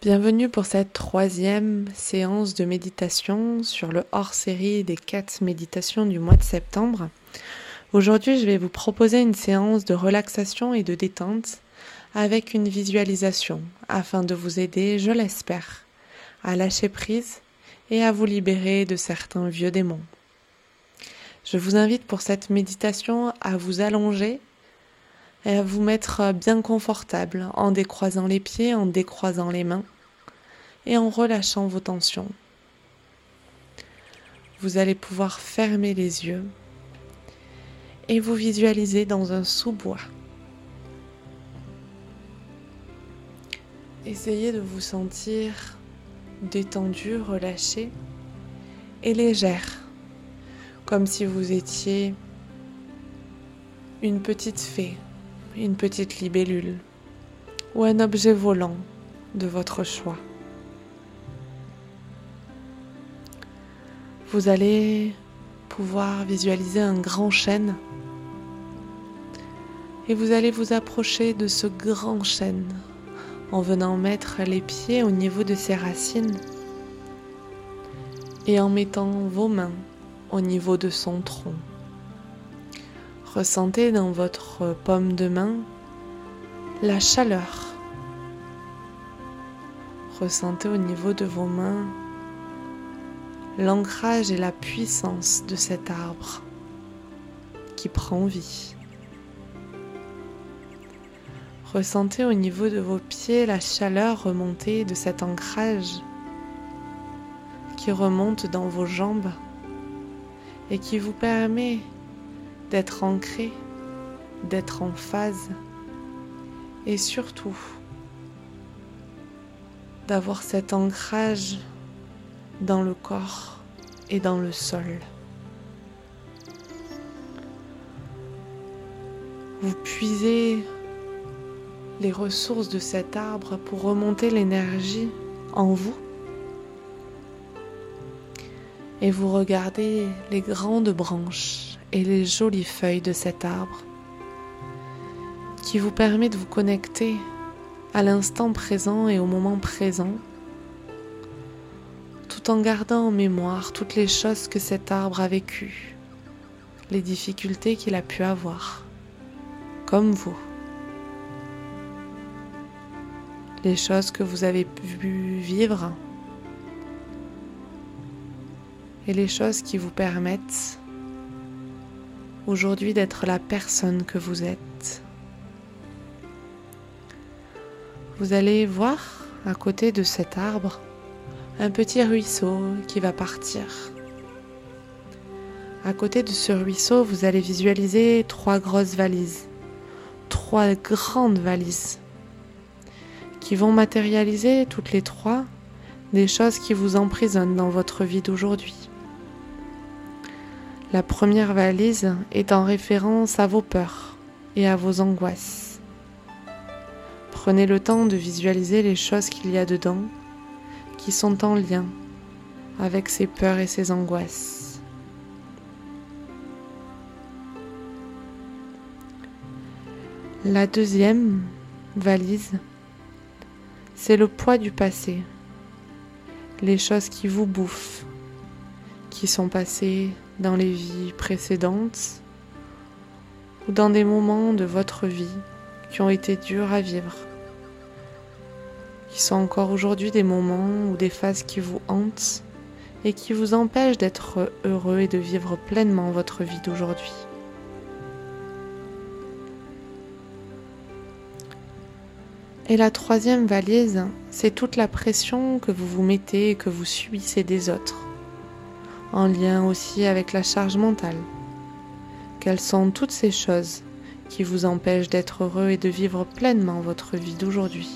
Bienvenue pour cette troisième séance de méditation sur le hors-série des quatre méditations du mois de septembre. Aujourd'hui, je vais vous proposer une séance de relaxation et de détente avec une visualisation afin de vous aider, je l'espère, à lâcher prise et à vous libérer de certains vieux démons. Je vous invite pour cette méditation à vous allonger et à vous mettre bien confortable en décroisant les pieds, en décroisant les mains et en relâchant vos tensions. Vous allez pouvoir fermer les yeux et vous visualiser dans un sous-bois. Essayez de vous sentir détendu, relâché et légère, comme si vous étiez une petite fée une petite libellule ou un objet volant de votre choix. Vous allez pouvoir visualiser un grand chêne et vous allez vous approcher de ce grand chêne en venant mettre les pieds au niveau de ses racines et en mettant vos mains au niveau de son tronc. Ressentez dans votre paume de main la chaleur. Ressentez au niveau de vos mains l'ancrage et la puissance de cet arbre qui prend vie. Ressentez au niveau de vos pieds la chaleur remontée de cet ancrage qui remonte dans vos jambes et qui vous permet d'être ancré, d'être en phase et surtout d'avoir cet ancrage dans le corps et dans le sol. Vous puisez les ressources de cet arbre pour remonter l'énergie en vous. Et vous regardez les grandes branches et les jolies feuilles de cet arbre qui vous permet de vous connecter à l'instant présent et au moment présent tout en gardant en mémoire toutes les choses que cet arbre a vécues, les difficultés qu'il a pu avoir, comme vous, les choses que vous avez pu vivre et les choses qui vous permettent aujourd'hui d'être la personne que vous êtes. Vous allez voir à côté de cet arbre un petit ruisseau qui va partir. À côté de ce ruisseau, vous allez visualiser trois grosses valises, trois grandes valises qui vont matérialiser toutes les trois des choses qui vous emprisonnent dans votre vie d'aujourd'hui. La première valise est en référence à vos peurs et à vos angoisses. Prenez le temps de visualiser les choses qu'il y a dedans qui sont en lien avec ces peurs et ces angoisses. La deuxième valise, c'est le poids du passé, les choses qui vous bouffent, qui sont passées dans les vies précédentes ou dans des moments de votre vie qui ont été durs à vivre, qui sont encore aujourd'hui des moments ou des phases qui vous hantent et qui vous empêchent d'être heureux et de vivre pleinement votre vie d'aujourd'hui. Et la troisième valise, c'est toute la pression que vous vous mettez et que vous subissez des autres, en lien aussi avec la charge mentale. Quelles sont toutes ces choses qui vous empêchent d'être heureux et de vivre pleinement votre vie d'aujourd'hui?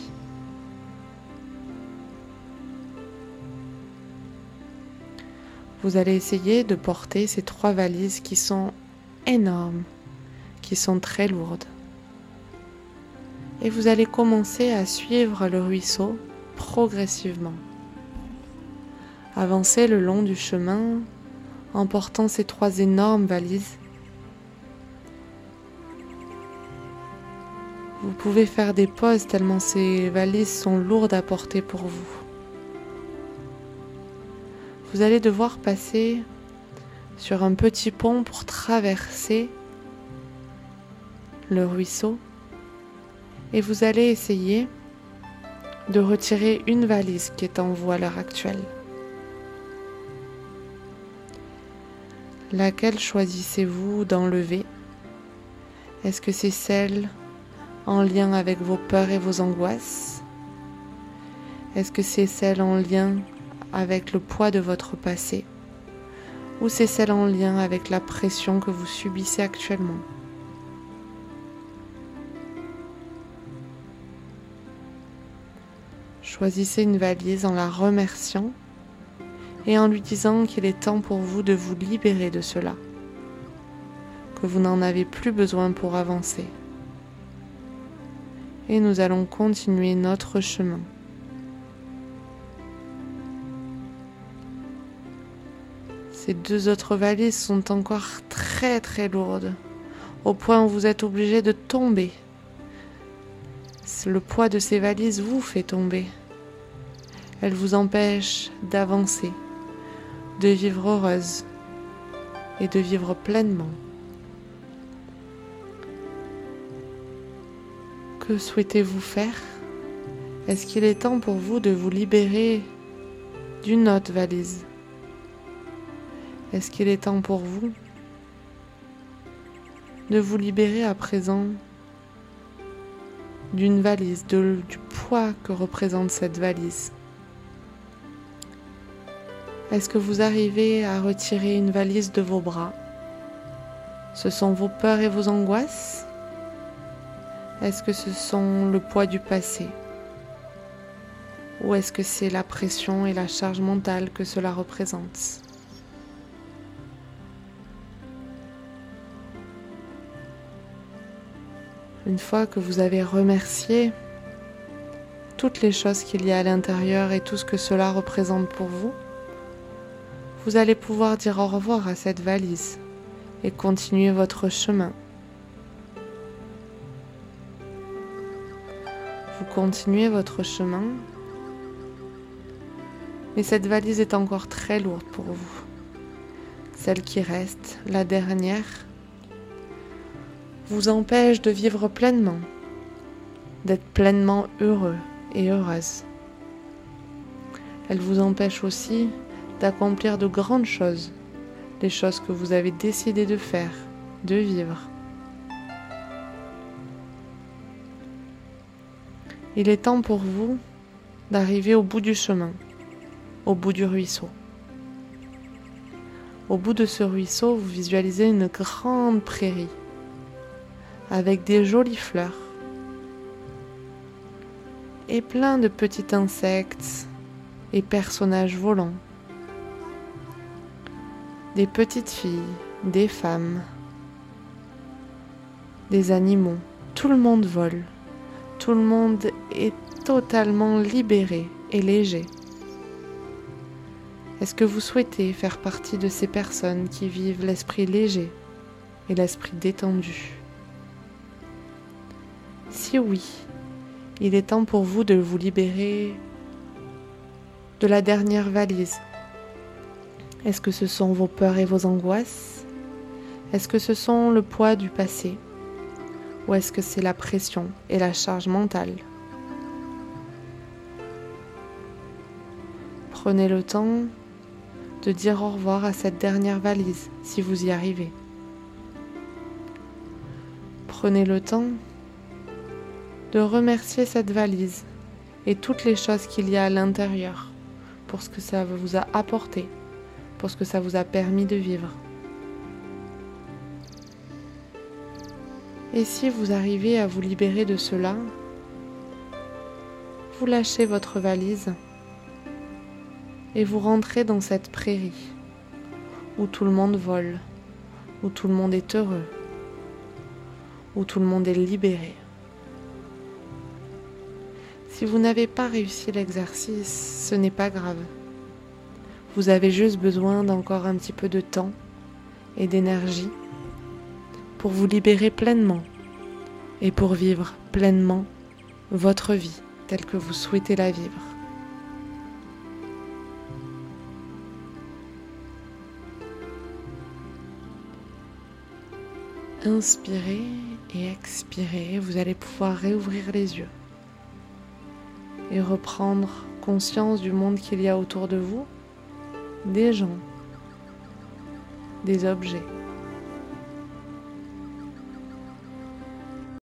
Vous allez essayer de porter ces trois valises qui sont énormes, qui sont très lourdes et vous allez commencer à suivre le ruisseau progressivement. Avancez le long du chemin en portant ces trois énormes valises. Vous pouvez faire des pauses tellement ces valises sont lourdes à porter pour vous. Vous allez devoir passer sur un petit pont pour traverser le ruisseau et vous allez essayer de retirer une valise qui est en vous à l'heure actuelle. Laquelle choisissez-vous d'enlever? Est-ce que c'est celle en lien avec vos peurs et vos angoisses? Est-ce que c'est celle en lien avec le poids de votre passé? Ou c'est celle en lien avec la pression que vous subissez actuellement? Choisissez une valise en la remerciant et en lui disant qu'il est temps pour vous de vous libérer de cela, que vous n'en avez plus besoin pour avancer. Et nous allons continuer notre chemin. Ces deux autres valises sont encore très très lourdes, au point où vous êtes obligé de tomber. Le poids de ces valises vous fait tomber. Elle vous empêche d'avancer, de vivre heureuse et de vivre pleinement. Que souhaitez-vous faire? Est-ce qu'il est temps pour vous de vous libérer d'une autre valise? Est-ce qu'il est temps pour vous de vous libérer à présent d'une valise, du poids que représente cette valise? Est-ce que vous arrivez à retirer une valise de vos bras? Ce sont vos peurs et vos angoisses? Est-ce que ce sont le poids du passé? Ou est-ce que c'est la pression et la charge mentale que cela représente? Une fois que vous avez remercié toutes les choses qu'il y a à l'intérieur et tout ce que cela représente pour vous, vous allez pouvoir dire au revoir à cette valise et continuer votre chemin. Vous continuez votre chemin, mais cette valise est encore très lourde pour vous. Celle qui reste, la dernière, vous empêche de vivre pleinement, d'être pleinement heureux et heureuse. Elle vous empêche aussi d'accomplir de grandes choses, les choses que vous avez décidé de faire, de vivre. Il est temps pour vous d'arriver au bout du chemin, au bout du ruisseau. Au bout de ce ruisseau, vous visualisez une grande prairie avec des jolies fleurs et plein de petits insectes et personnages volants des petites filles, des femmes, des animaux. Tout le monde vole. Tout le monde est totalement libéré et léger. Est-ce que vous souhaitez faire partie de ces personnes qui vivent l'esprit léger et l'esprit détendu? Si oui, il est temps pour vous de vous libérer de la dernière valise est-ce que ce sont vos peurs et vos angoisses? Est-ce que ce sont le poids du passé? Ou est-ce que c'est la pression et la charge mentale? Prenez le temps de dire au revoir à cette dernière valise si vous y arrivez. Prenez le temps de remercier cette valise et toutes les choses qu'il y a à l'intérieur pour ce que ça vous a apporté, pour ce que ça vous a permis de vivre. Et si vous arrivez à vous libérer de cela, vous lâchez votre valise et vous rentrez dans cette prairie où tout le monde vole, où tout le monde est heureux, où tout le monde est libéré. Si vous n'avez pas réussi l'exercice, ce n'est pas grave. Vous avez juste besoin d'encore un petit peu de temps et d'énergie pour vous libérer pleinement et pour vivre pleinement votre vie telle que vous souhaitez la vivre. Inspirez et expirez, vous allez pouvoir réouvrir les yeux et reprendre conscience du monde qu'il y a autour de vous, des gens, des objets.